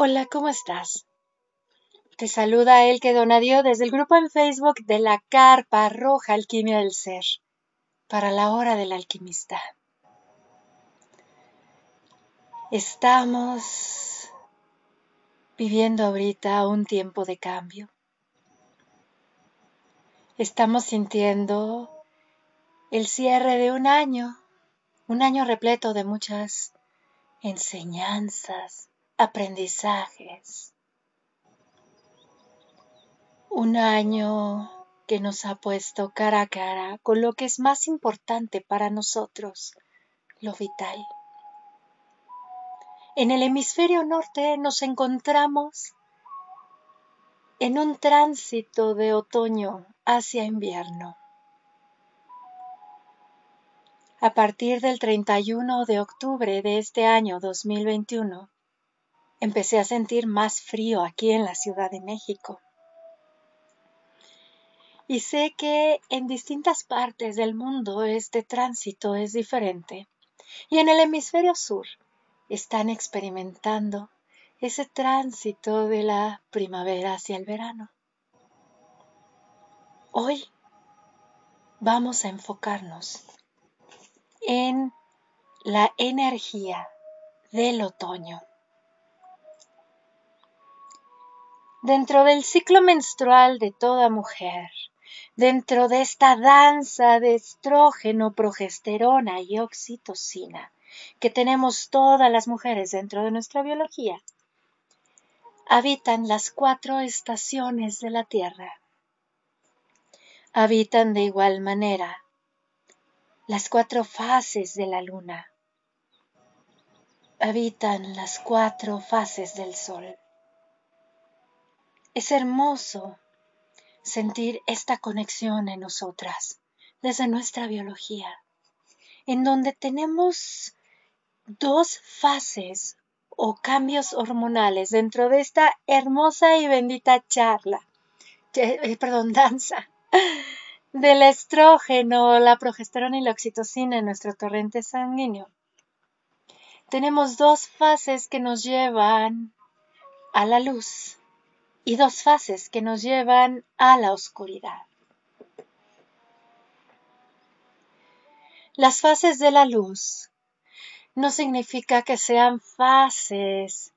Hola, ¿cómo estás? Te saluda el que donadio desde el grupo en Facebook de la Carpa Roja Alquimia del Ser para la hora del alquimista. Estamos viviendo ahorita un tiempo de cambio. Estamos sintiendo el cierre de un año, un año repleto de muchas enseñanzas, aprendizajes. Un año que nos ha puesto cara a cara con lo que es más importante para nosotros, lo vital. En el hemisferio norte nos encontramos en un tránsito de otoño hacia invierno. A partir del 31 de octubre de este año 2021, empecé a sentir más frío aquí en la Ciudad de México. Y sé que en distintas partes del mundo este tránsito es diferente. Y en el hemisferio sur están experimentando ese tránsito de la primavera hacia el verano. Hoy vamos a enfocarnos en la energía del otoño. Dentro del ciclo menstrual de toda mujer, dentro de esta danza de estrógeno, progesterona y oxitocina que tenemos todas las mujeres dentro de nuestra biología, habitan las cuatro estaciones de la Tierra. Habitan de igual manera las cuatro fases de la luna. Habitan las cuatro fases del sol. Es hermoso sentir esta conexión en nosotras, desde nuestra biología, en donde tenemos dos fases o cambios hormonales dentro de esta hermosa y bendita charla, eh, perdón, danza del estrógeno, la progesterona y la oxitocina en nuestro torrente sanguíneo. Tenemos dos fases que nos llevan a la luz y dos fases que nos llevan a la oscuridad. Las fases de la luz no significa que sean fases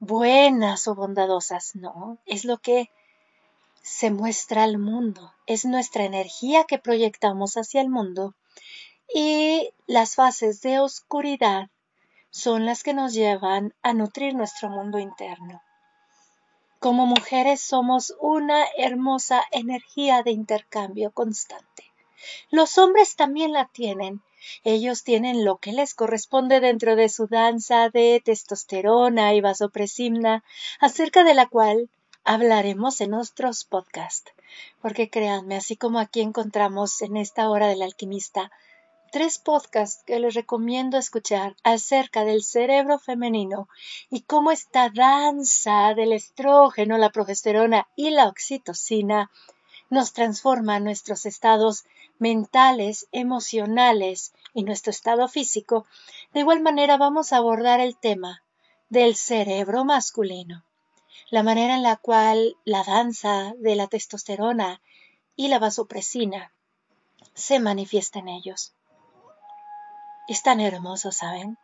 buenas o bondadosas, no, es lo que se muestra al mundo, es nuestra energía que proyectamos hacia el mundo y las fases de oscuridad son las que nos llevan a nutrir nuestro mundo interno. Como mujeres somos una hermosa energía de intercambio constante. Los hombres también la tienen. Ellos tienen lo que les corresponde dentro de su danza de testosterona y vasopresimna, acerca de la cual hablaremos en nuestros podcasts, porque créanme, así como aquí encontramos en esta hora del alquimista tres podcasts que les recomiendo escuchar acerca del cerebro femenino y cómo esta danza del estrógeno, la progesterona y la oxitocina nos transforma nuestros estados mentales, emocionales y nuestro estado físico, de igual manera vamos a abordar el tema del cerebro masculino la manera en la cual la danza de la testosterona y la vasopresina se manifiesta en ellos. Es tan hermoso, ¿saben?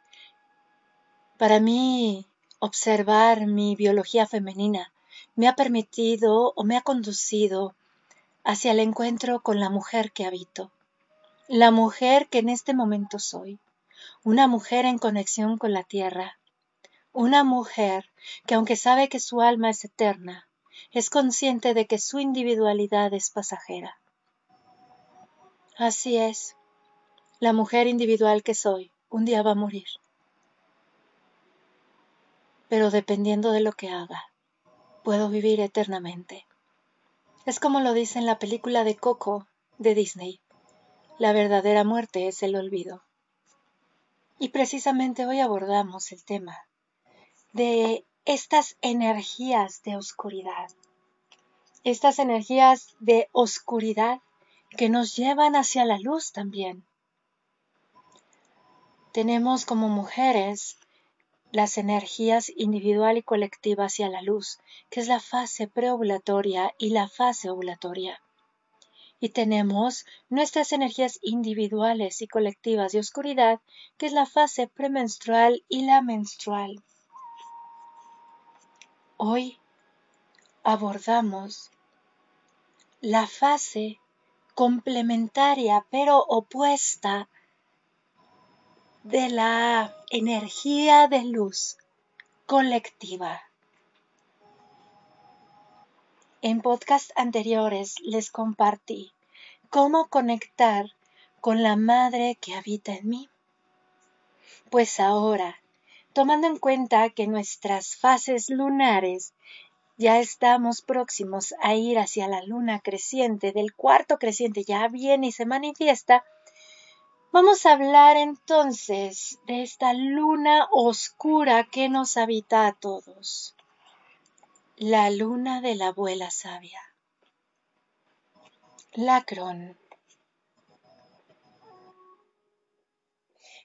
Para mí, observar mi biología femenina me ha permitido o me ha conducido hacia el encuentro con la mujer que habito, la mujer que en este momento soy, una mujer en conexión con la tierra, una mujer que aunque sabe que su alma es eterna, es consciente de que su individualidad es pasajera. Así es, la mujer individual que soy un día va a morir. Pero dependiendo de lo que haga, puedo vivir eternamente. Es como lo dice en la película de Coco de Disney. La verdadera muerte es el olvido. Y precisamente hoy abordamos el tema de estas energías de oscuridad, estas energías de oscuridad que nos llevan hacia la luz también. Tenemos como mujeres las energías individual y colectiva hacia la luz, que es la fase preovulatoria y la fase ovulatoria. Y tenemos nuestras energías individuales y colectivas de oscuridad, que es la fase premenstrual y la menstrual. Hoy abordamos la fase complementaria pero opuesta de la energía de luz colectiva. En podcast anteriores les compartí cómo conectar con la madre que habita en mí. Pues ahora, tomando en cuenta que nuestras fases lunares ya estamos próximos a ir hacia la luna creciente, del cuarto creciente ya viene y se manifiesta, Vamos a hablar entonces de esta luna oscura que nos habita a todos. La luna de la abuela sabia. Lacrón.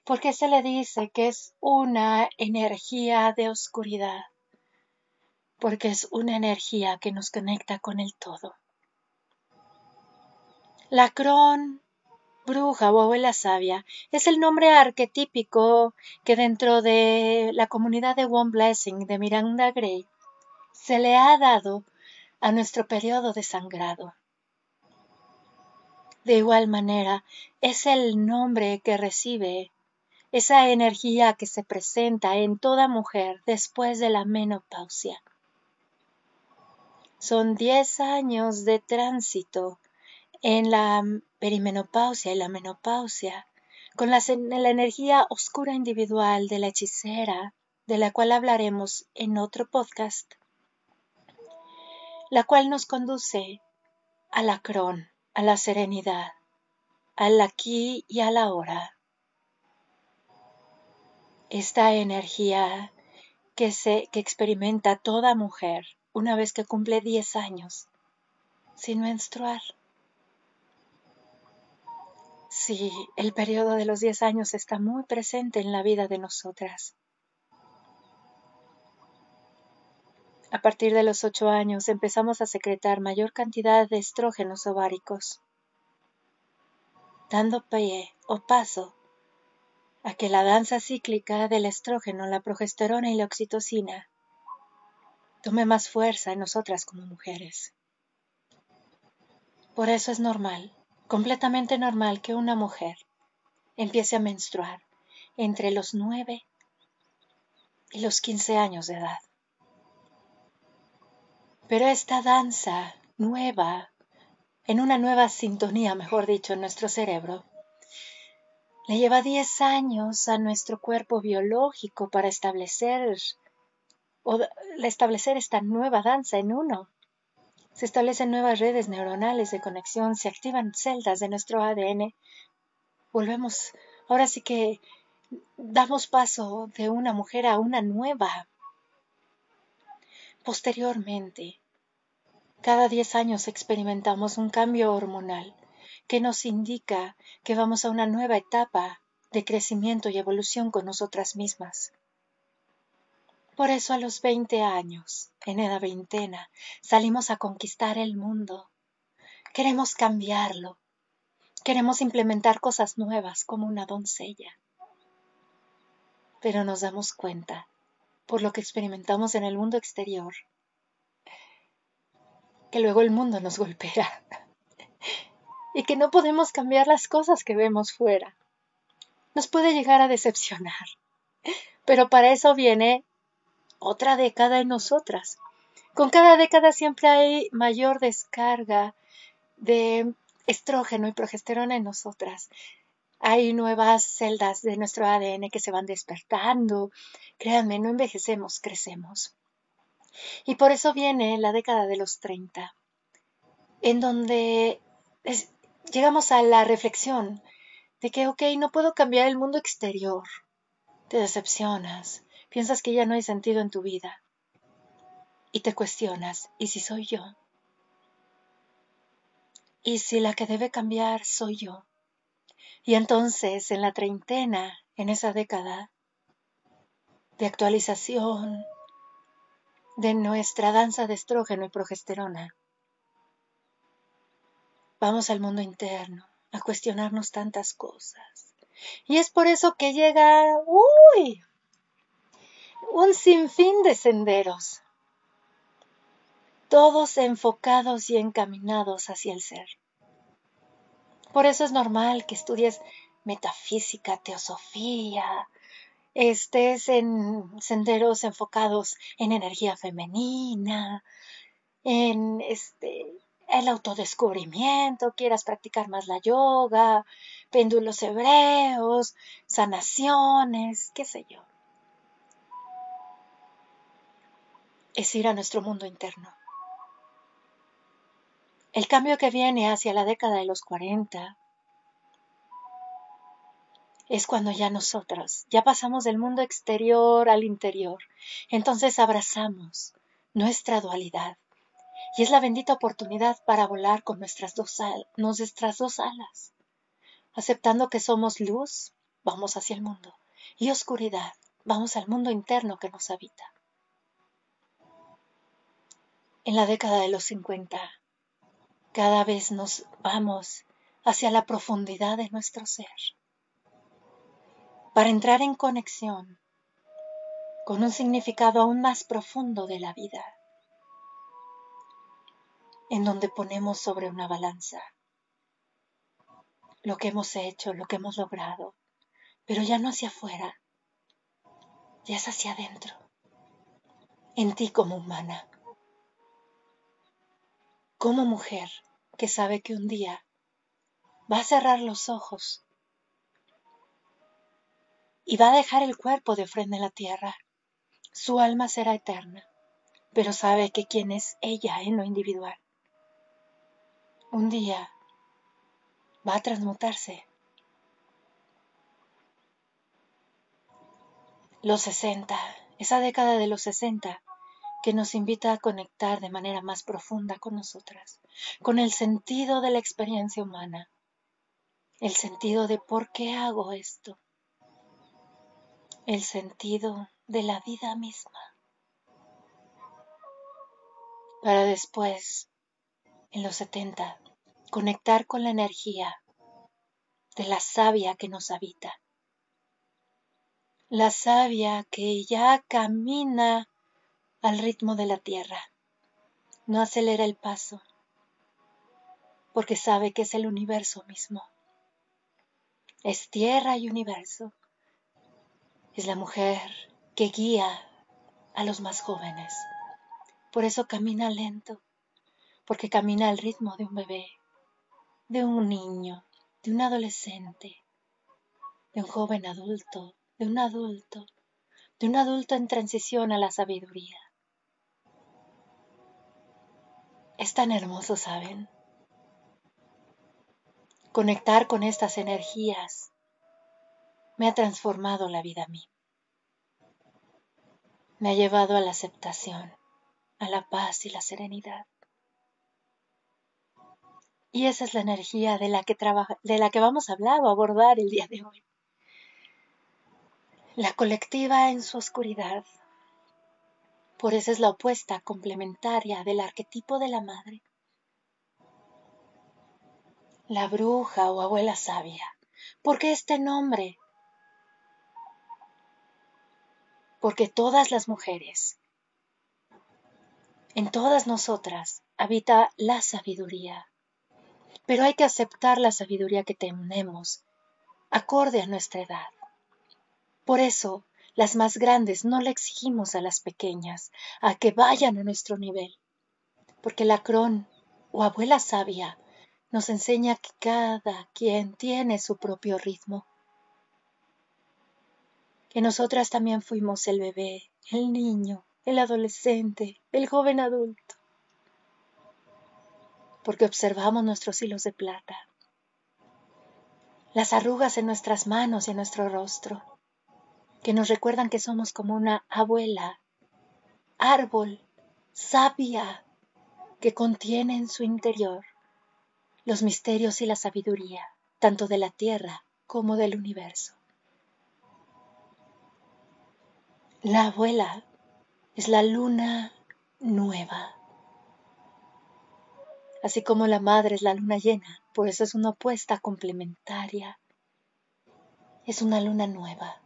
¿Por qué se le dice que es una energía de oscuridad? Porque es una energía que nos conecta con el todo. Lacrón bruja o abuela sabia es el nombre arquetípico que dentro de la comunidad de One Blessing de Miranda Gray se le ha dado a nuestro periodo de sangrado. De igual manera, es el nombre que recibe esa energía que se presenta en toda mujer después de la menopausia. Son diez años de tránsito en la perimenopausia y la menopausia, con la, energía oscura individual de la hechicera, de la cual hablaremos en otro podcast, la cual nos conduce al acrón, a la serenidad, al aquí y a la hora. Esta energía que, se, que experimenta toda mujer una vez que cumple 10 años sin menstruar. Sí, el periodo de los 10 años está muy presente en la vida de nosotras. A partir de los 8 años empezamos a secretar mayor cantidad de estrógenos ováricos, dando pie o paso a que la danza cíclica del estrógeno, la progesterona y la oxitocina tome más fuerza en nosotras como mujeres. Por eso es normal completamente normal que una mujer empiece a menstruar entre los 9 y los 15 años de edad. Pero esta danza nueva, en una nueva sintonía, mejor dicho, en nuestro cerebro, le lleva 10 años a nuestro cuerpo biológico para establecer o establecer esta nueva danza en uno se establecen nuevas redes neuronales de conexión, se activan celdas de nuestro ADN. Volvemos, ahora sí que damos paso de una mujer a una nueva. Posteriormente, cada 10 años experimentamos un cambio hormonal que nos indica que vamos a una nueva etapa de crecimiento y evolución con nosotras mismas. Por eso a los 20 años, en edad veintena, salimos a conquistar el mundo. Queremos cambiarlo. Queremos implementar cosas nuevas como una doncella. Pero nos damos cuenta, por lo que experimentamos en el mundo exterior, que luego el mundo nos golpea y que no podemos cambiar las cosas que vemos fuera. Nos puede llegar a decepcionar, pero para eso viene otra década en nosotras. Con cada década siempre hay mayor descarga de estrógeno y progesterona en nosotras. Hay nuevas celdas de nuestro ADN que se van despertando. Créanme, no envejecemos, crecemos. Y por eso viene la década de los 30, en donde llegamos a la reflexión de que, ok, no puedo cambiar el mundo exterior. Te decepcionas, Piensas que ya no hay sentido en tu vida. Y te cuestionas, ¿y si soy yo? ¿Y si la que debe cambiar soy yo? Y entonces, en la treintena, en esa década, de actualización de nuestra danza de estrógeno y progesterona. Vamos al mundo interno a cuestionarnos tantas cosas. Y es por eso que llega, uy, un sinfín de senderos, todos enfocados y encaminados hacia el ser. Por eso es normal que estudies metafísica, teosofía, estés en senderos enfocados en energía femenina, en este el autodescubrimiento, quieras practicar más la yoga, péndulos hebreos, sanaciones, qué sé yo. Es ir a nuestro mundo interno. El cambio que viene hacia la década de los 40 es cuando ya nosotros, ya pasamos del mundo exterior al interior. Entonces abrazamos nuestra dualidad. Y es la bendita oportunidad para volar con nuestras dos, nuestras dos alas. Aceptando que somos luz, vamos hacia el mundo. Y oscuridad, vamos al mundo interno que nos habita. En la década de los 50, cada vez nos vamos hacia la profundidad de nuestro ser. Para entrar en conexión con un significado aún más profundo de la vida, en donde ponemos sobre una balanza lo que hemos hecho, lo que hemos logrado, pero ya no hacia afuera, ya es hacia adentro, en ti como humana, como mujer que sabe que un día va a cerrar los ojos y va a dejar el cuerpo de ofrenda en la tierra. Su alma será eterna, pero sabe que quién es ella en lo individual. Un día va a transmutarse. Los 60, esa década de los 60 que nos invita a conectar de manera más profunda con nosotras, con el sentido de la experiencia humana, el sentido de por qué hago esto, el sentido de la vida misma. Para después, en los 70, conectar con la energía de la savia que nos habita. La savia que ya camina al ritmo de la tierra. No acelera el paso, porque sabe que es el universo mismo. Es tierra y universo. Es la mujer que guía a los más jóvenes. Por eso camina lento, porque camina al ritmo de un bebé, de un niño, de un adolescente, de un joven adulto, de un adulto, de un adulto en transición a la sabiduría. Es tan hermoso, ¿saben? Conectar con estas energías me ha transformado la vida a mí. Me ha llevado a la aceptación, a la paz y la serenidad. Y esa es la energía de la que, de la que vamos a hablar o abordar el día de hoy. La colectiva en su oscuridad. Por eso es la opuesta complementaria del arquetipo de la madre. La bruja o abuela sabia. Porque este nombre porque todas las mujeres, en todas nosotras habita la sabiduría, pero hay que aceptar la sabiduría que tenemos, acorde a nuestra edad. Por eso, las más grandes no le exigimos a las pequeñas a que vayan a nuestro nivel, porque la cron o abuela sabia nos enseña que cada quien tiene su propio ritmo. Que nosotras también fuimos el bebé, el niño, el adolescente, el joven adulto, porque observamos nuestros hilos de plata, las arrugas en nuestras manos y en nuestro rostro, que nos recuerdan que somos como una abuela, árbol, sabia, que contiene en su interior los misterios y la sabiduría, tanto de la tierra como del universo. La abuela es la luna nueva. Así como la madre es la luna llena, por eso es una opuesta complementaria. Es una luna nueva.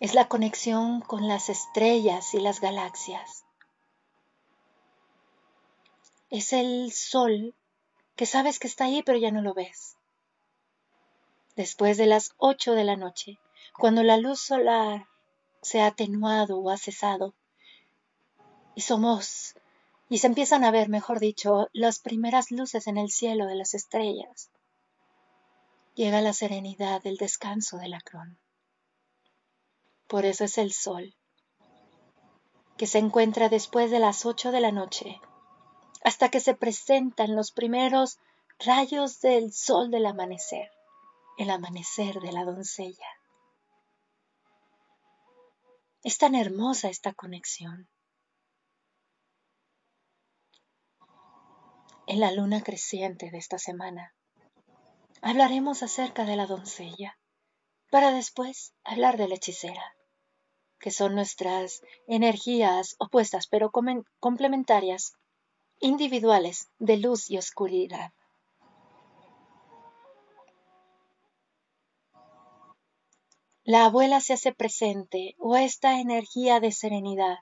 Es la conexión con las estrellas y las galaxias. Es el sol que sabes que está ahí pero ya no lo ves. Después de las ocho de la noche, cuando la luz solar se ha atenuado o ha cesado, y somos, y se empiezan a ver, mejor dicho, las primeras luces en el cielo de las estrellas, llega la serenidad del descanso de la crón. Por eso es el sol, que se encuentra después de las ocho de la noche, hasta que se presentan los primeros rayos del sol del amanecer, el amanecer de la doncella. Es tan hermosa esta conexión. En la luna creciente de esta semana hablaremos acerca de la doncella, para después hablar de la hechicera que son nuestras energías opuestas pero complementarias, individuales de luz y oscuridad. La abuela se hace presente o esta energía de serenidad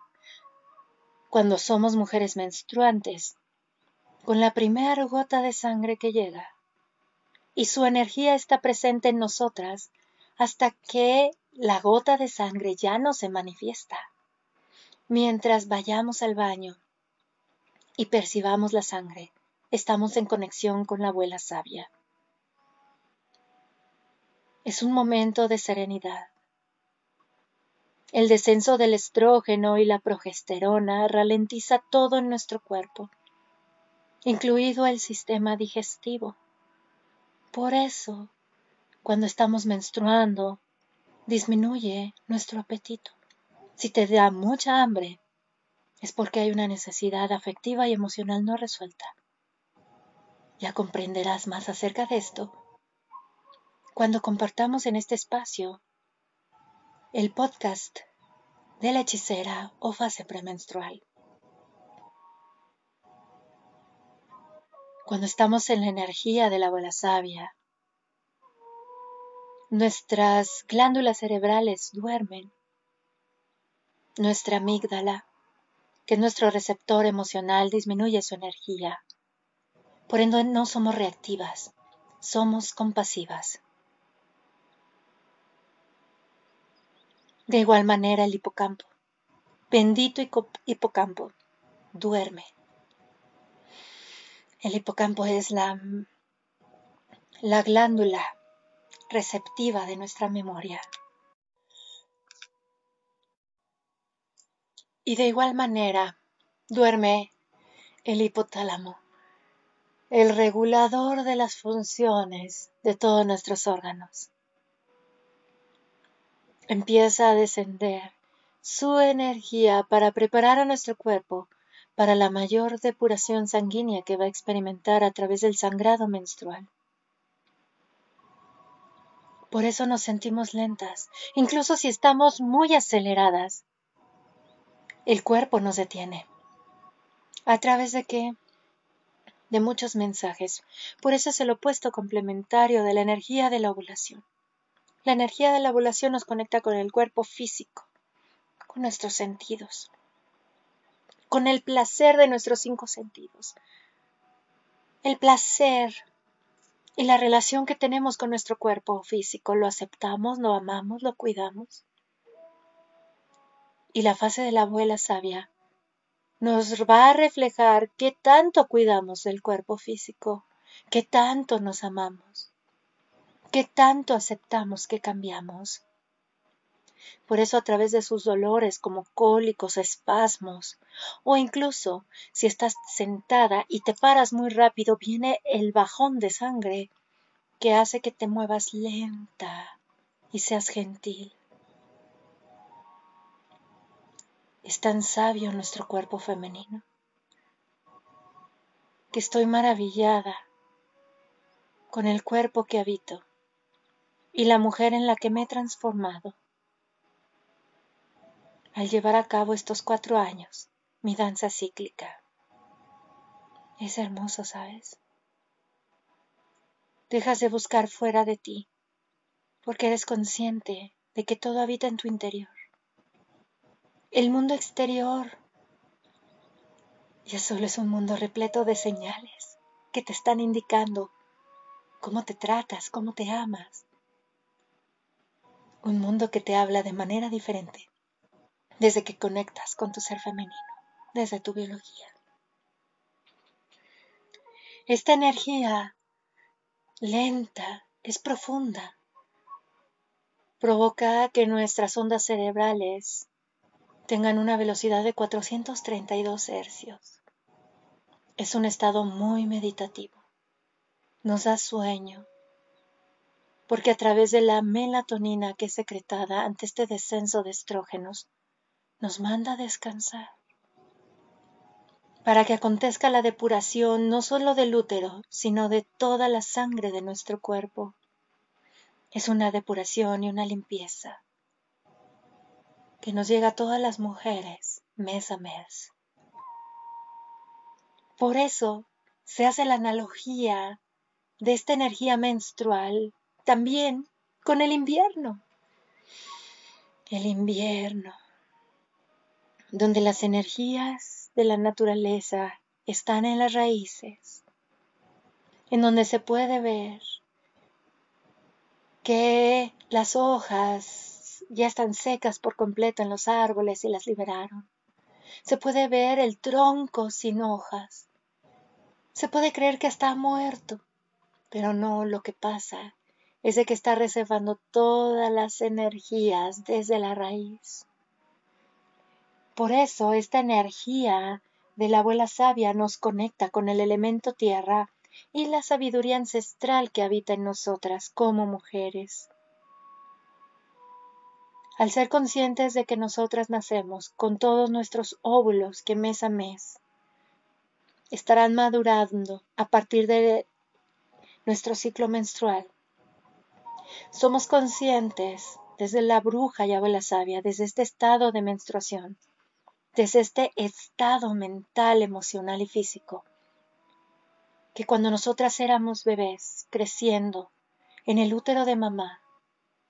cuando somos mujeres menstruantes, con la primera gota de sangre que llega. Y su energía está presente en nosotras hasta que la gota de sangre ya no se manifiesta. Mientras vayamos al baño y percibamos la sangre, estamos en conexión con la abuela sabia. Es un momento de serenidad. El descenso del estrógeno y la progesterona ralentiza todo en nuestro cuerpo, incluido el sistema digestivo. Por eso, cuando estamos menstruando, disminuye nuestro apetito. Si te da mucha hambre, es porque hay una necesidad afectiva y emocional no resuelta. Ya comprenderás más acerca de esto cuando compartamos en este espacio el podcast de la hechicera o fase premenstrual. Cuando estamos en la energía de la abuela sabia, Nuestras glándulas cerebrales duermen. Nuestra amígdala, que es nuestro receptor emocional, disminuye su energía. Por ende no somos reactivas, somos compasivas. De igual manera el hipocampo, bendito hipocampo, duerme. El hipocampo es la, la glándula receptiva de nuestra memoria. Y de igual manera duerme el hipotálamo, el regulador de las funciones de todos nuestros órganos. Empieza a descender su energía para preparar a nuestro cuerpo para la mayor depuración sanguínea que va a experimentar a través del sangrado menstrual. Por eso nos sentimos lentas, incluso si estamos muy aceleradas. El cuerpo nos detiene. ¿A través de qué? De muchos mensajes. Por eso es el opuesto complementario de la energía de la ovulación. La energía de la ovulación nos conecta con el cuerpo físico, con nuestros sentidos, con el placer de nuestros cinco sentidos. El placer y la relación que tenemos con nuestro cuerpo físico, ¿lo aceptamos, lo amamos, lo cuidamos? Y la fase de la abuela sabia nos va a reflejar qué tanto cuidamos del cuerpo físico, qué tanto nos amamos, qué tanto aceptamos que cambiamos. Por eso a través de sus dolores como cólicos, espasmos, o incluso si estás sentada y te paras muy rápido, viene el bajón de sangre que hace que te muevas lenta y seas gentil. Es tan sabio nuestro cuerpo femenino que estoy maravillada con el cuerpo que habito y la mujer en la que me he transformado al llevar a cabo estos cuatro años mi danza cíclica. Es hermoso, ¿sabes? Dejas de buscar fuera de ti, porque eres consciente de que todo habita en tu interior. El mundo exterior ya solo es un mundo repleto de señales que te están indicando cómo te tratas, cómo te amas. Un mundo que te habla de manera diferente desde que conectas con tu ser femenino, desde tu biología. Esta energía lenta es profunda. Provoca que nuestras ondas cerebrales tengan una velocidad de 432 hercios. Es un estado muy meditativo. Nos da sueño, porque a través de la melatonina que es secretada ante este descenso de estrógenos, nos manda a descansar para que acontezca la depuración no solo del útero, sino de toda la sangre de nuestro cuerpo. Es una depuración y una limpieza que nos llega a todas las mujeres mes a mes. Por eso se hace la analogía de esta energía menstrual también con el invierno. El invierno donde las energías de la naturaleza están en las raíces, en donde se puede ver que las hojas ya están secas por completo en los árboles y las liberaron. Se puede ver el tronco sin hojas. Se puede creer que está muerto, pero no, lo que pasa es de que está reservando todas las energías desde la raíz. Por eso esta energía de la abuela sabia nos conecta con el elemento tierra y la sabiduría ancestral que habita en nosotras como mujeres. Al ser conscientes de que nosotras nacemos con todos nuestros óvulos que mes a mes estarán madurando a partir de nuestro ciclo menstrual, somos conscientes desde la bruja y abuela sabia, desde este estado de menstruación, desde este estado mental, emocional y físico, que cuando nosotras éramos bebés, creciendo en el útero de mamá,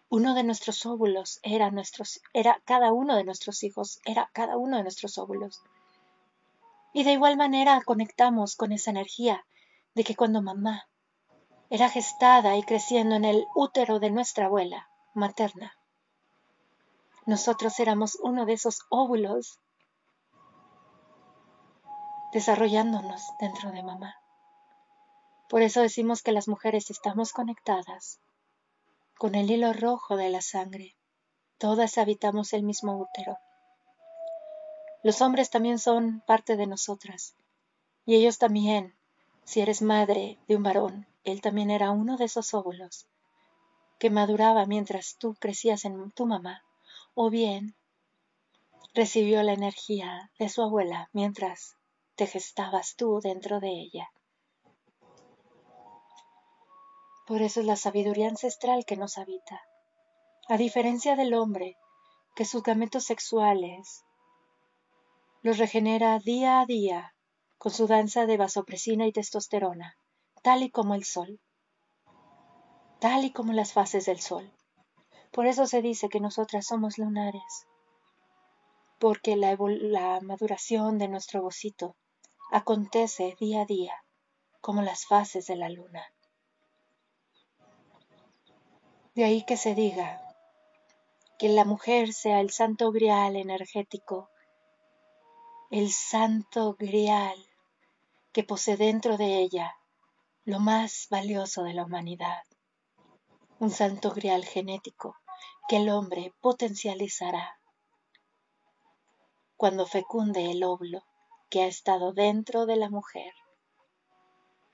uno de nuestros óvulos era nuestros, era cada uno de nuestros hijos, era cada uno de nuestros óvulos. Y de igual manera conectamos con esa energía de que cuando mamá era gestada y creciendo en el útero de nuestra abuela materna, nosotros éramos uno de esos óvulos desarrollándonos dentro de mamá. Por eso decimos que las mujeres estamos conectadas con el hilo rojo de la sangre. Todas habitamos el mismo útero. Los hombres también son parte de nosotras. Y ellos también, si eres madre de un varón, él también era uno de esos óvulos que maduraba mientras tú crecías en tu mamá, o bien recibió la energía de su abuela mientras te gestabas tú dentro de ella. Por eso es la sabiduría ancestral que nos habita. A diferencia del hombre, que sus gametos sexuales los regenera día a día con su danza de vasopresina y testosterona, tal y como el sol, tal y como las fases del sol. Por eso se dice que nosotras somos lunares, porque la, maduración de nuestro bocito acontece día a día, como las fases de la luna. De ahí que se diga que la mujer sea el santo grial energético, el santo grial que posee dentro de ella lo más valioso de la humanidad, un santo grial genético que el hombre potencializará cuando fecunde el óvulo que ha estado dentro de la mujer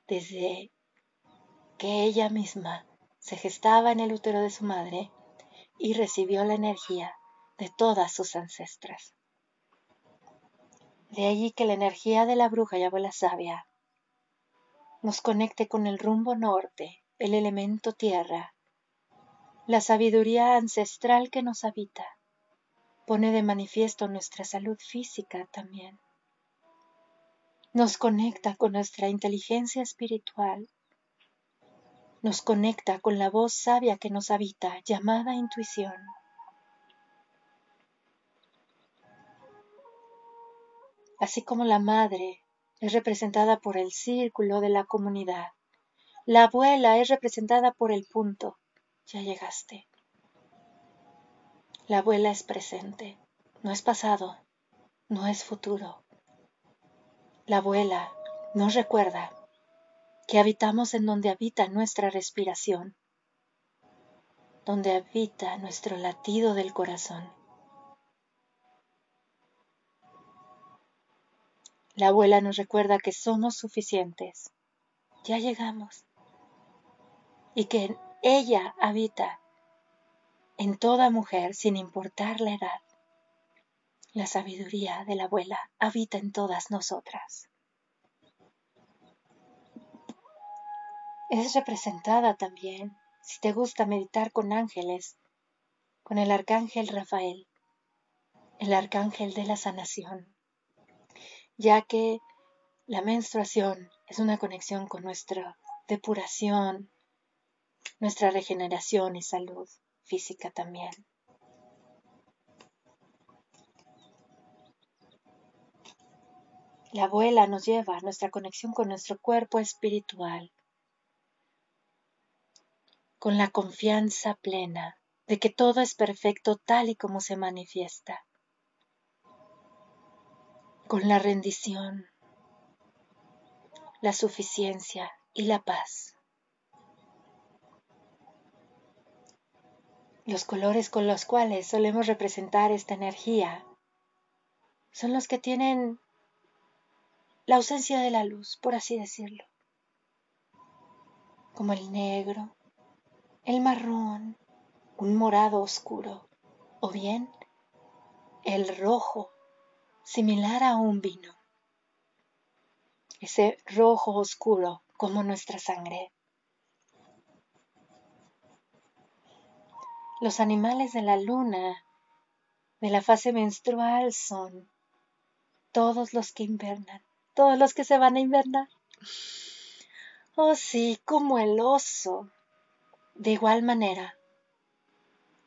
desde que ella misma se gestaba en el útero de su madre y recibió la energía de todas sus ancestras. De allí que la energía de la bruja y abuela sabia nos conecte con el rumbo norte, el elemento tierra, la sabiduría ancestral que nos habita, pone de manifiesto nuestra salud física también. Nos conecta con nuestra inteligencia espiritual. Nos conecta con la voz sabia que nos habita, llamada intuición. Así como la madre es representada por el círculo de la comunidad, la abuela es representada por el punto. Ya llegaste. La abuela es presente, no es pasado, no es futuro. La abuela nos recuerda que habitamos en donde habita nuestra respiración, donde habita nuestro latido del corazón. La abuela nos recuerda que somos suficientes, ya llegamos, y que ella habita en toda mujer sin importar la edad. La sabiduría de la abuela habita en todas nosotras. Es representada también, si te gusta meditar con ángeles, con el arcángel Rafael, el arcángel de la sanación, ya que la menstruación es una conexión con nuestra depuración, nuestra regeneración y salud física también. La abuela nos lleva a nuestra conexión con nuestro cuerpo espiritual, con la confianza plena de que todo es perfecto tal y como se manifiesta, con la rendición, la suficiencia y la paz. Los colores con los cuales solemos representar esta energía son los que tienen la ausencia de la luz, por así decirlo, como el negro, el marrón, un morado oscuro, o bien el rojo, similar a un vino, ese rojo oscuro como nuestra sangre. Los animales de la luna, de la fase menstrual, son todos los que invernan, todos los que se van a invernar. Oh sí, como el oso. De igual manera,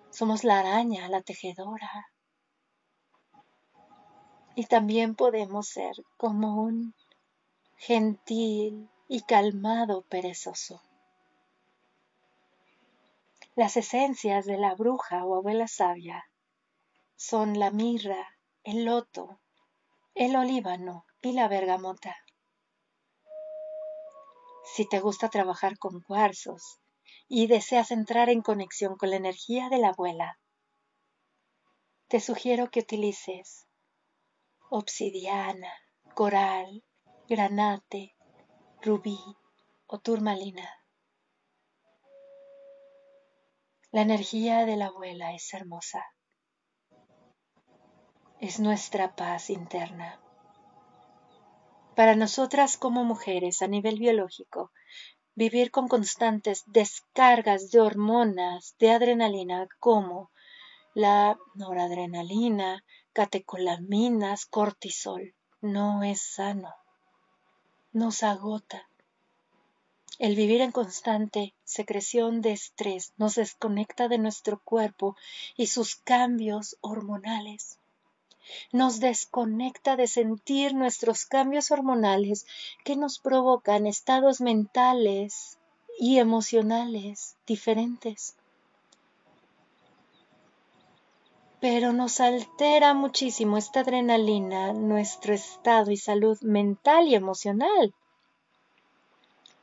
somos la araña, la tejedora. Y también podemos ser como un gentil y calmado perezoso. Las esencias de la bruja o abuela sabia son la mirra, el loto, el olíbano y la bergamota. Si te gusta trabajar con cuarzos y deseas entrar en conexión con la energía de la abuela, te sugiero que utilices obsidiana, coral, granate, rubí o turmalina. La energía de la abuela es hermosa. Es nuestra paz interna. Para nosotras como mujeres a nivel biológico, vivir con constantes descargas de hormonas de adrenalina como la noradrenalina, catecolaminas, cortisol, no es sano. Nos agota el vivir en constante secreción de estrés nos desconecta de nuestro cuerpo y sus cambios hormonales. Nos desconecta de sentir nuestros cambios hormonales que nos provocan estados mentales y emocionales diferentes. Pero nos altera muchísimo esta adrenalina nuestro estado y salud mental y emocional.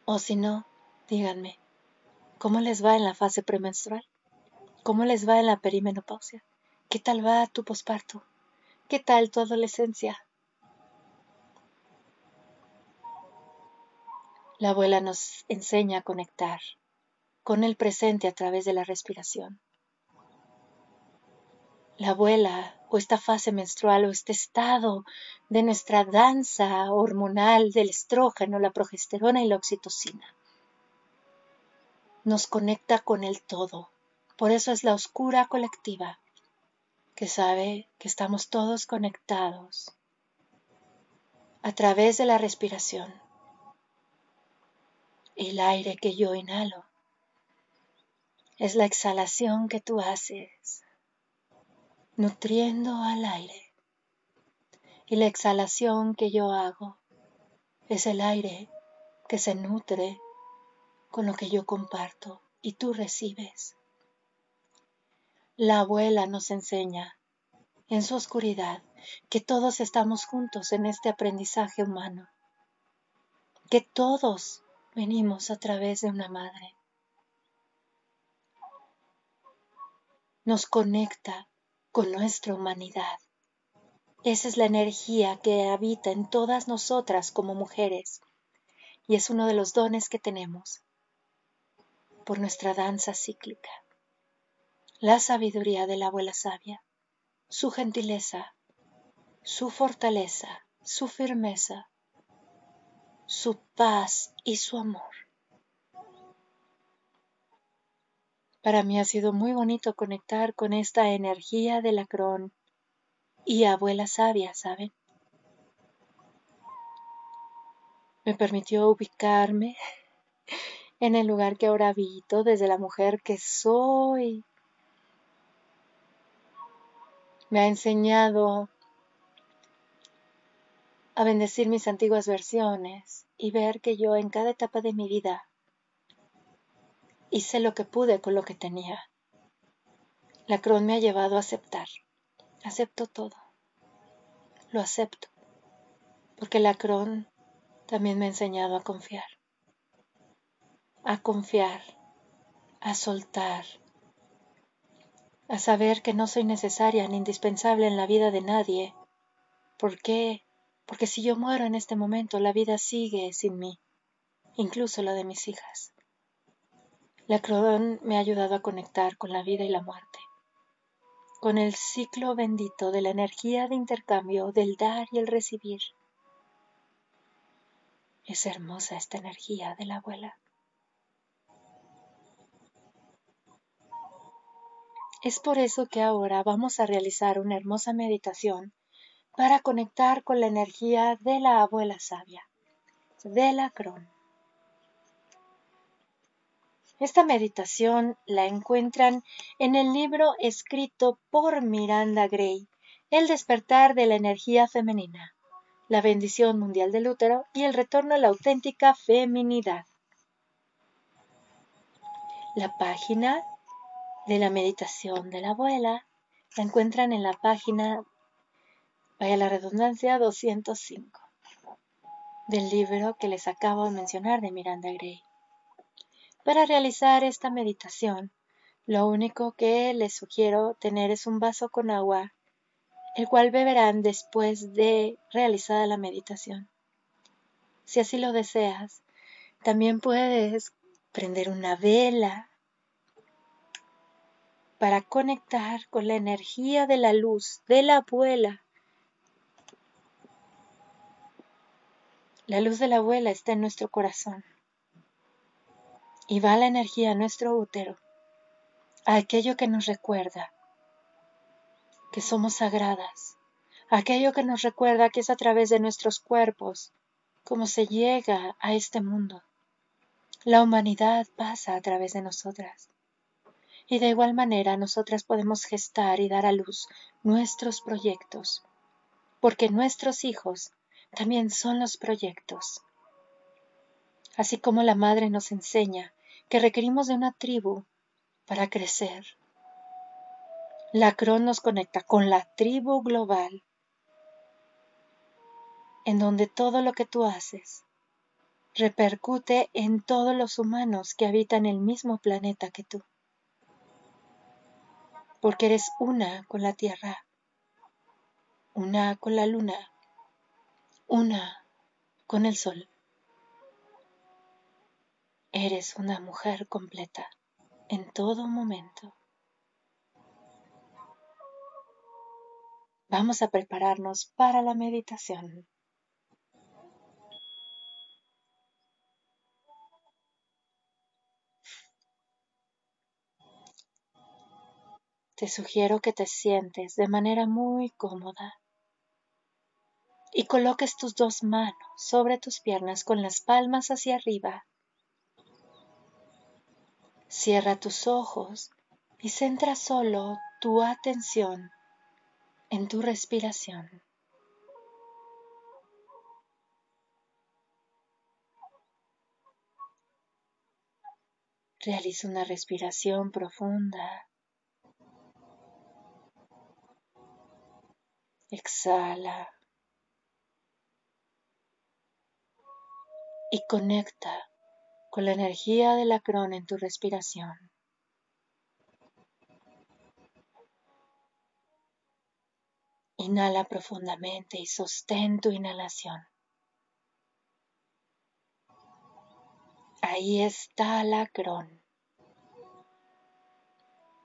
O si no, díganme, ¿cómo les va en la fase premenstrual? ¿Cómo les va en la perimenopausia? ¿Qué tal va tu posparto? ¿Qué tal tu adolescencia? La abuela nos enseña a conectar con el presente a través de la respiración. La abuela o esta fase menstrual o este estado de nuestra danza hormonal del estrógeno, la progesterona y la oxitocina. Nos conecta con el todo. Por eso es la oscura colectiva. Que sabe que estamos todos conectados a través de la respiración. El aire que yo inhalo es la exhalación que tú haces, nutriendo al aire. Y la exhalación que yo hago es el aire que se nutre con lo que yo comparto y tú recibes. La abuela nos enseña en su oscuridad que todos estamos juntos en este aprendizaje humano, que todos venimos a través de una madre. Nos conecta con nuestra humanidad. Esa es la energía que habita en todas nosotras como mujeres y es uno de los dones que tenemos por nuestra danza cíclica la sabiduría de la abuela sabia, su gentileza, su fortaleza, su firmeza, su paz y su amor. Para mí ha sido muy bonito conectar con esta energía de la cron y abuela sabia, ¿saben? Me permitió ubicarme en el lugar que ahora habito desde la mujer que soy me ha enseñado a bendecir mis antiguas versiones y ver que yo en cada etapa de mi vida hice lo que pude con lo que tenía. La cron me ha llevado a aceptar. Acepto todo. Lo acepto. Porque la cron también me ha enseñado a confiar. A confiar. A soltar a saber que no soy necesaria ni indispensable en la vida de nadie. ¿Por qué? Porque si yo muero en este momento, la vida sigue sin mí, incluso la de mis hijas. La Crodón me ha ayudado a conectar con la vida y la muerte, con el ciclo bendito de la energía de intercambio del dar y el recibir. Es hermosa esta energía de la abuela. Es por eso que ahora vamos a realizar una hermosa meditación para conectar con la energía de la abuela sabia, de la Cron. Esta meditación la encuentran en el libro escrito por Miranda Gray, El despertar de la energía femenina, la bendición mundial del útero y el retorno a la auténtica feminidad. La página de la meditación de la abuela la encuentran en la página, vaya la redundancia, 205 del libro que les acabo de mencionar de Miranda Gray. Para realizar esta meditación, lo único que les sugiero tener es un vaso con agua, el cual beberán después de realizada la meditación. Si así lo deseas, también puedes prender una vela para conectar con la energía de la luz de la abuela. La luz de la abuela está en nuestro corazón y va la energía a nuestro útero, a aquello que nos recuerda que somos sagradas, aquello que nos recuerda que es a través de nuestros cuerpos como se llega a este mundo. La humanidad pasa a través de nosotras. Y de igual manera nosotras podemos gestar y dar a luz nuestros proyectos, porque nuestros hijos también son los proyectos. Así como la madre nos enseña que requerimos de una tribu para crecer. La Cron nos conecta con la tribu global, en donde todo lo que tú haces repercute en todos los humanos que habitan el mismo planeta que tú porque eres una con la tierra, una con la luna, una con el sol. Eres una mujer completa en todo momento. Vamos a prepararnos para la meditación. Te sugiero que te sientes de manera muy cómoda y coloques tus dos manos sobre tus piernas con las palmas hacia arriba. Cierra tus ojos y centra solo tu atención en tu respiración. Realiza una respiración profunda. Exhala. Y conecta con la energía de la crona en tu respiración. Inhala profundamente y sostén tu inhalación. Ahí está la cron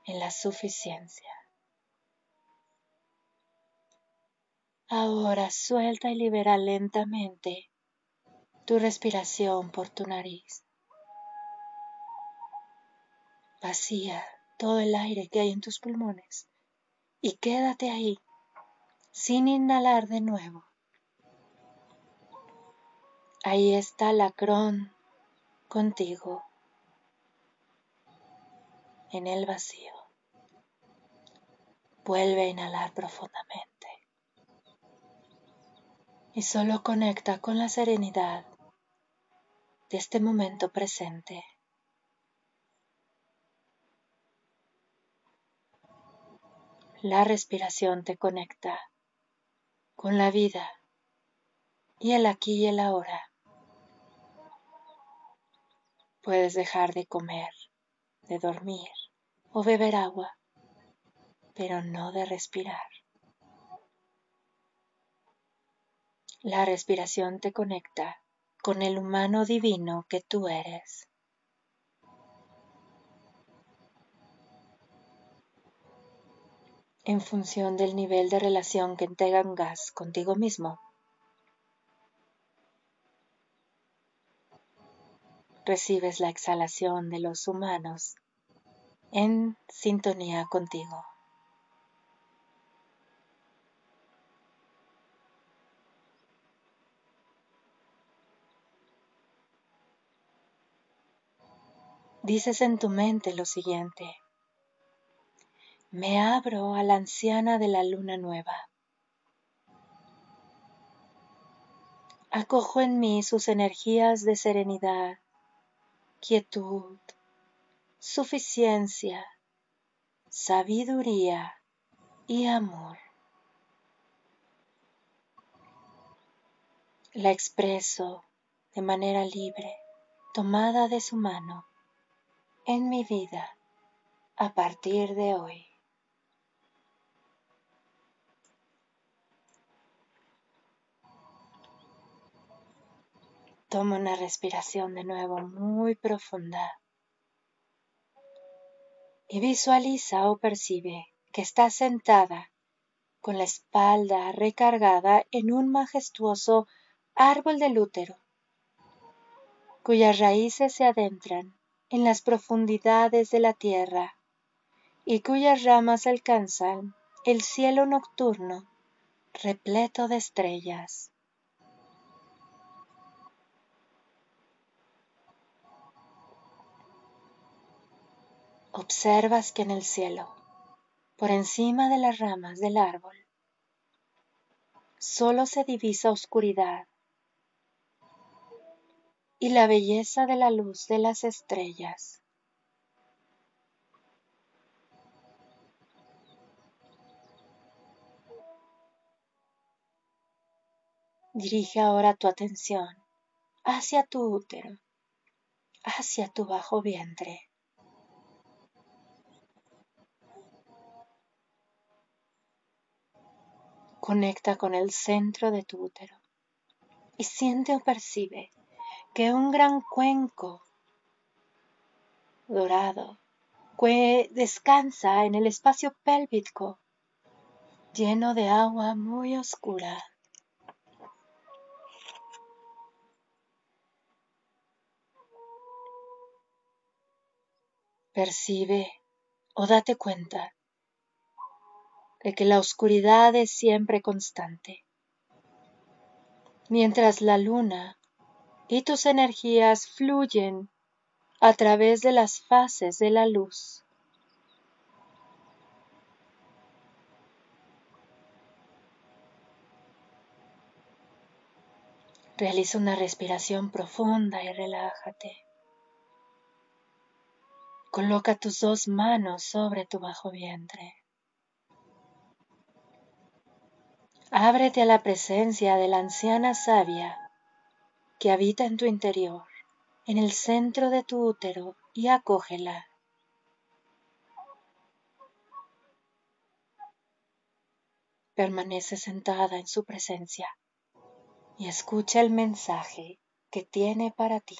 en la suficiencia. Ahora suelta y libera lentamente tu respiración por tu nariz. Vacía todo el aire que hay en tus pulmones y quédate ahí sin inhalar de nuevo. Ahí está la cron contigo en el vacío. Vuelve a inhalar profundamente y solo conecta con la serenidad de este momento presente. La respiración te conecta con la vida y el aquí y el ahora. Puedes dejar de comer, de dormir o beber agua, pero no de respirar. La respiración te conecta con el humano divino que tú eres. En función del nivel de relación que tengas contigo mismo, recibes la exhalación de los humanos en sintonía contigo. Dices en tu mente lo siguiente, me abro a la anciana de la luna nueva. Acojo en mí sus energías de serenidad, quietud, suficiencia, sabiduría y amor. La expreso de manera libre, tomada de su mano, en mi vida a partir de hoy. Toma una respiración de nuevo muy profunda y visualiza o percibe que está sentada con la espalda recargada en un majestuoso árbol del útero, cuyas raíces se adentran en las profundidades de la tierra y cuyas ramas alcanzan el cielo nocturno repleto de estrellas. observas que en el cielo, por encima de las ramas del árbol, solo se divisa oscuridad y la belleza de la luz de las estrellas. Dirige ahora tu atención hacia tu útero, hacia tu bajo vientre. Conecta con el centro de tu útero y siente o percibe que un gran cuenco dorado descansa en el espacio pélvico lleno de agua muy oscura. Percibe o date cuenta de que la oscuridad es siempre constante. Mientras la luna y tus energías fluyen a través de las fases de la luz. Realiza una respiración profunda y relájate. Coloca tus dos manos sobre tu bajo vientre. Ábrete a la presencia de la anciana sabia que habita en tu interior, en el centro de tu útero, y acógela. Permanece sentada en su presencia y escucha el mensaje que tiene para ti.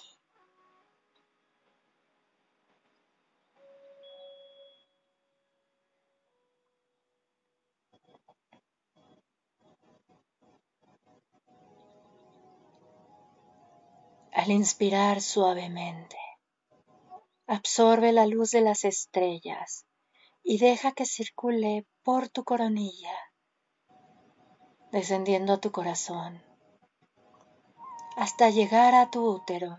Al inspirar suavemente, absorbe la luz de las estrellas y deja que circule por tu coronilla, descendiendo a tu corazón hasta llegar a tu útero.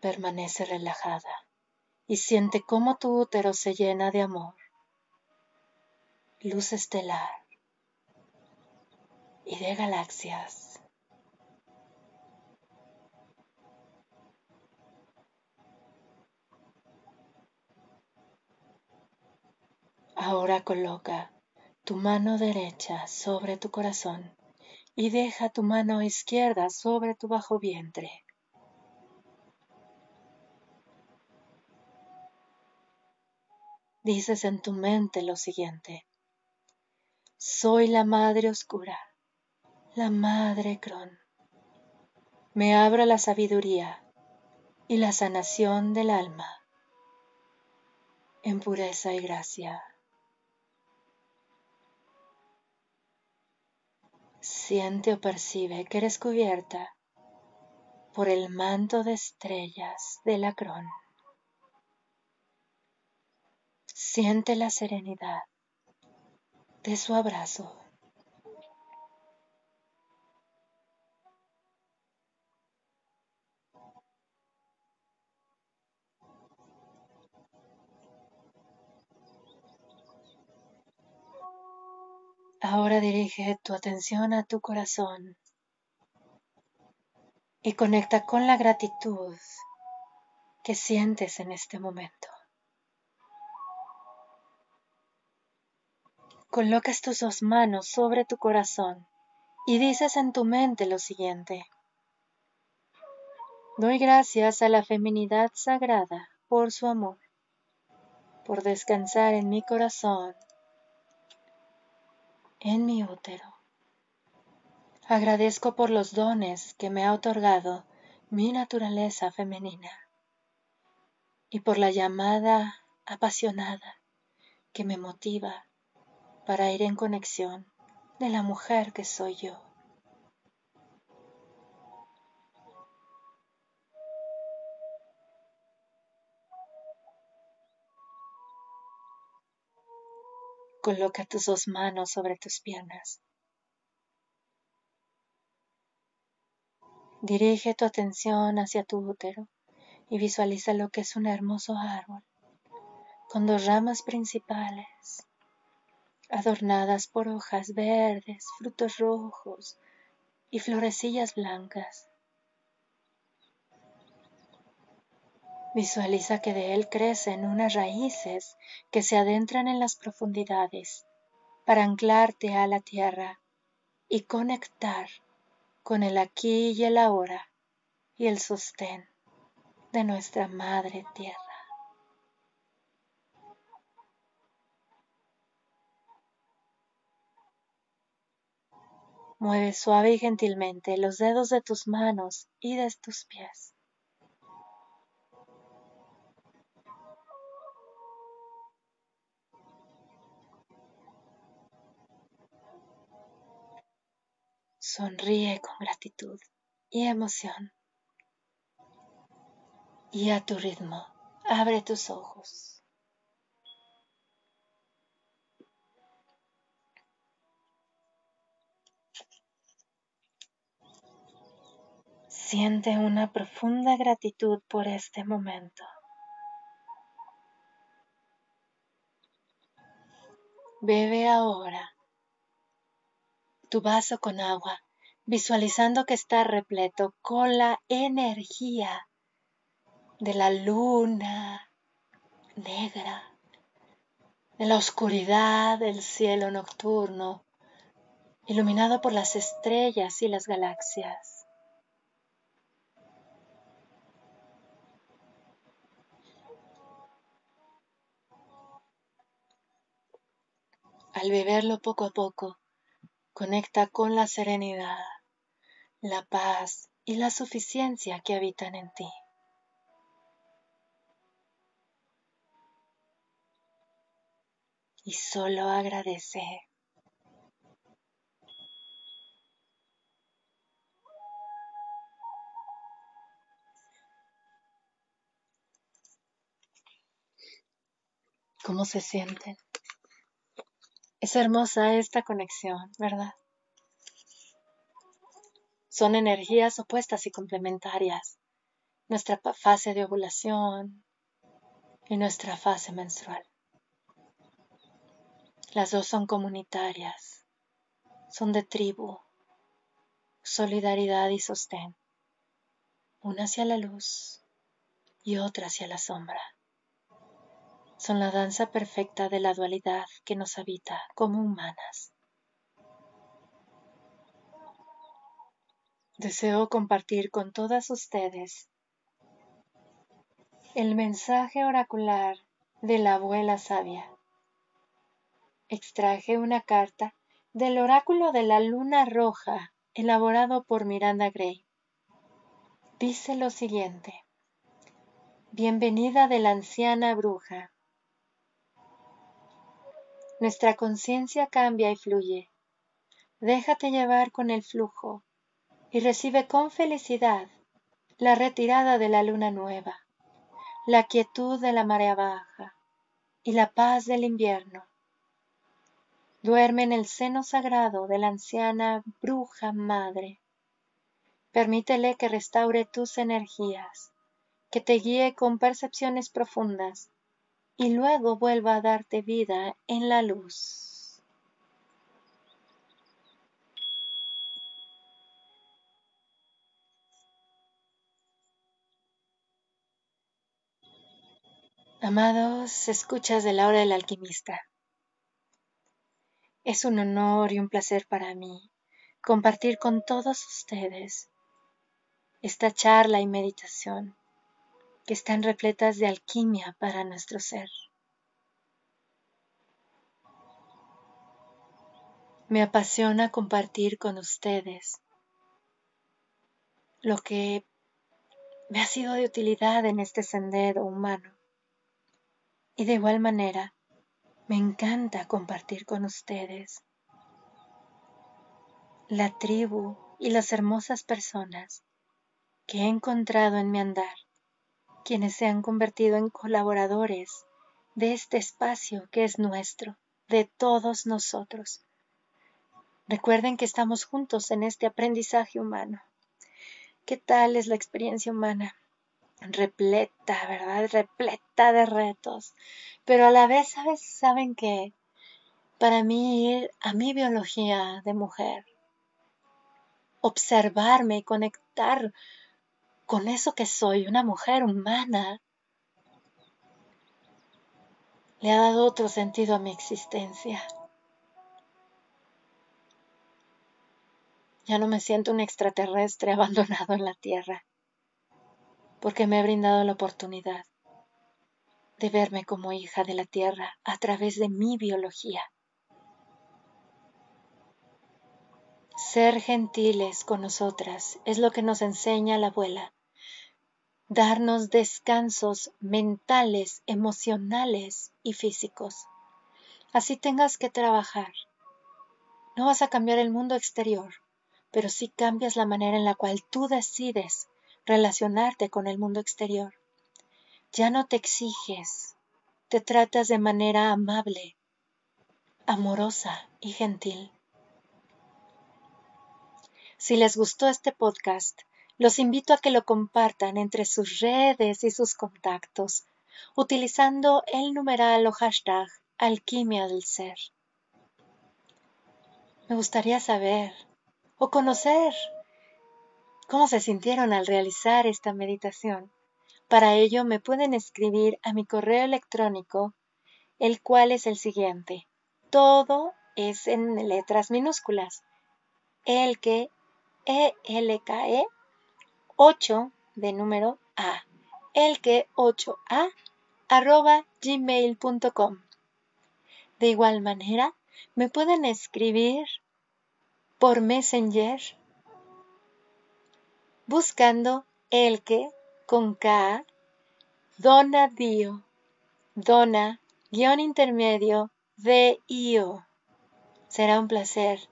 Permanece relajada y siente cómo tu útero se llena de amor, luz estelar y de galaxias. Ahora coloca tu mano derecha sobre tu corazón y deja tu mano izquierda sobre tu bajo vientre. Dices en tu mente lo siguiente. Soy la madre oscura, la madre Cron. Me abra la sabiduría y la sanación del alma en pureza y gracia. Siente o percibe que eres cubierta por el manto de estrellas de la crón. Siente la serenidad de su abrazo. Ahora dirige tu atención a tu corazón y conecta con la gratitud que sientes en este momento. Colocas tus dos manos sobre tu corazón y dices en tu mente lo siguiente. Doy gracias a la feminidad sagrada por su amor, por descansar en mi corazón en mi útero. Agradezco por los dones que me ha otorgado mi naturaleza femenina y por la llamada apasionada que me motiva para ir en conexión de la mujer que soy yo. Coloca tus dos manos sobre tus piernas. Dirige tu atención hacia tu útero y visualiza lo que es un hermoso árbol con dos ramas principales adornadas por hojas verdes, frutos rojos y florecillas blancas. Visualiza que de él crecen unas raíces que se adentran en las profundidades para anclarte a la tierra y conectar con el aquí y el ahora y el sostén de nuestra Madre Tierra. Mueve suave y gentilmente los dedos de tus manos y de tus pies. Sonríe con gratitud y emoción. Y a tu ritmo, Abre tus ojos. Siente una profunda gratitud por este momento. Bebe ahora tu vaso con agua, visualizando que está repleto con la energía de la luna negra, de la oscuridad del cielo nocturno, iluminado por las estrellas y las galaxias. Al beberlo poco a poco, conecta con la serenidad, la paz y la suficiencia que habitan en ti. Y solo agradece. ¿Cómo se sienten? Es hermosa esta conexión, ¿verdad? Son energías opuestas y complementarias. Nuestra fase de ovulación y nuestra fase menstrual. Las dos son comunitarias, son de tribu, solidaridad y sostén. Una hacia la luz y otra hacia la sombra son la danza perfecta de la dualidad que nos habita como humanas. Deseo compartir con todas ustedes el mensaje oracular de la abuela sabia. Extraje una carta del oráculo de la luna roja elaborado por Miranda Gray. Dice lo siguiente. Bienvenida de la anciana bruja. Nuestra conciencia cambia y fluye. Déjate llevar con el flujo y recibe con felicidad la retirada de la luna nueva, la quietud de la marea baja y la paz del invierno. Duerme en el seno sagrado de la anciana bruja madre. Permítele que restaure tus energías, que te guíe con percepciones profundas y luego vuelva a darte vida en la luz. Amados, escuchas de la hora del alquimista. Es un honor y un placer para mí compartir con todos ustedes esta charla y meditación que están repletas de alquimia para nuestro ser. Me apasiona compartir con ustedes lo que me ha sido de utilidad en este sendero humano. Y de igual manera, me encanta compartir con ustedes la tribu y las hermosas personas que he encontrado en mi andar quienes se han convertido en colaboradores de este espacio que es nuestro, de todos nosotros. Recuerden que estamos juntos en este aprendizaje humano. ¿Qué tal es la experiencia humana? Repleta, ¿verdad? Repleta de retos. Pero a la vez. Saben que para mí ir a mi biología de mujer, observarme y conectar con eso que soy, una mujer humana, le ha dado otro sentido a mi existencia. Ya no me siento un extraterrestre abandonado en la Tierra, porque me he brindado la oportunidad de verme como hija de la Tierra a través de mi biología. Ser gentiles con nosotras es lo que nos enseña la abuela. Darnos descansos mentales, emocionales y físicos. Así tengas que trabajar. No vas a cambiar el mundo exterior, pero sí cambias la manera en la cual tú decides relacionarte con el mundo exterior. Ya no te exiges, te tratas de manera amable, amorosa y gentil. Si les gustó este podcast, los invito a que lo compartan entre sus redes y sus contactos, utilizando el numeral o hashtag alquimia del ser. Me gustaría saber o conocer cómo se sintieron al realizar esta meditación. Para ello me pueden escribir a mi correo electrónico, el cual es el siguiente. Todo es en letras minúsculas. El que ELKE 8 de número A. El que 8A arroba gmail.com. De igual manera, me pueden escribir por Messenger buscando el que con K, Dona Dio, Dona, guion intermedio, D-I-O. Será un placer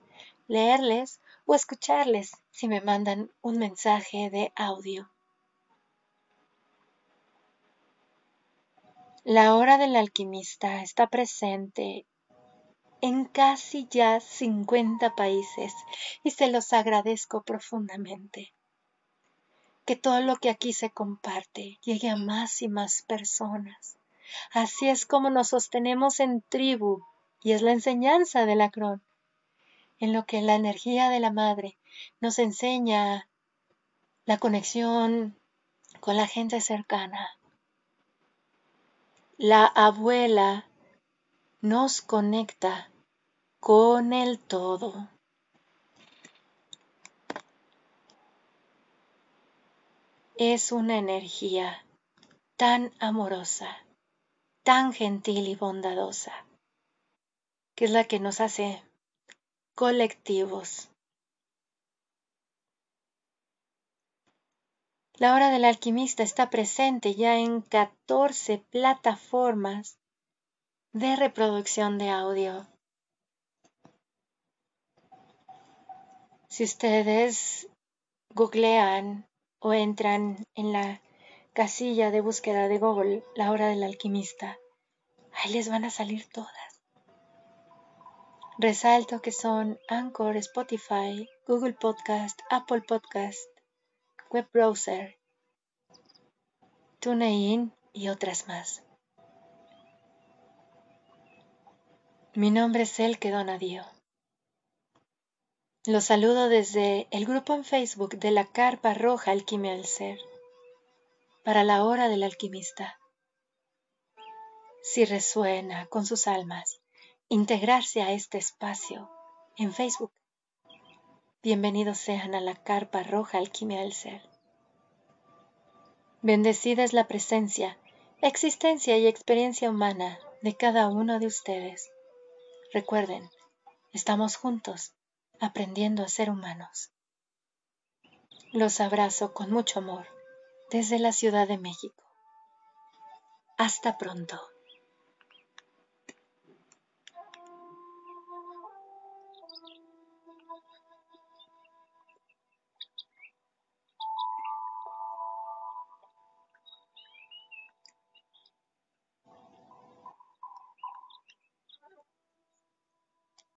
leerles o escucharles si me mandan un mensaje de audio. La hora del alquimista está presente en casi ya 50 países y se los agradezco profundamente. Que todo lo que aquí se comparte llegue a más y más personas. Así es como nos sostenemos en tribu y es la enseñanza de la Cron, en lo que la energía de la madre nos enseña la conexión con la gente cercana. La abuela nos conecta con el todo. Es una energía tan amorosa, tan gentil y bondadosa, que es la que nos hace colectivos. La hora del alquimista está presente ya en 14 plataformas de reproducción de audio. Si ustedes googlean o entran en la casilla de búsqueda de Google, la hora del alquimista, ahí les van a salir todas. Resalto que son Anchor, Spotify, Google Podcast, Apple Podcast, Web Browser, TuneIn y otras más. Mi nombre es El que Donadío. Los saludo desde el grupo en Facebook de la Carpa Roja Alquimia del Ser para la hora del alquimista. Si resuena con sus almas integrarse a este espacio en Facebook, bienvenidos sean a la Carpa Roja Alquimia del Ser. Bendecida es la presencia, existencia y experiencia humana de cada uno de ustedes. Recuerden, estamos juntos aprendiendo a ser humanos. Los abrazo con mucho amor desde la Ciudad de México. Hasta pronto.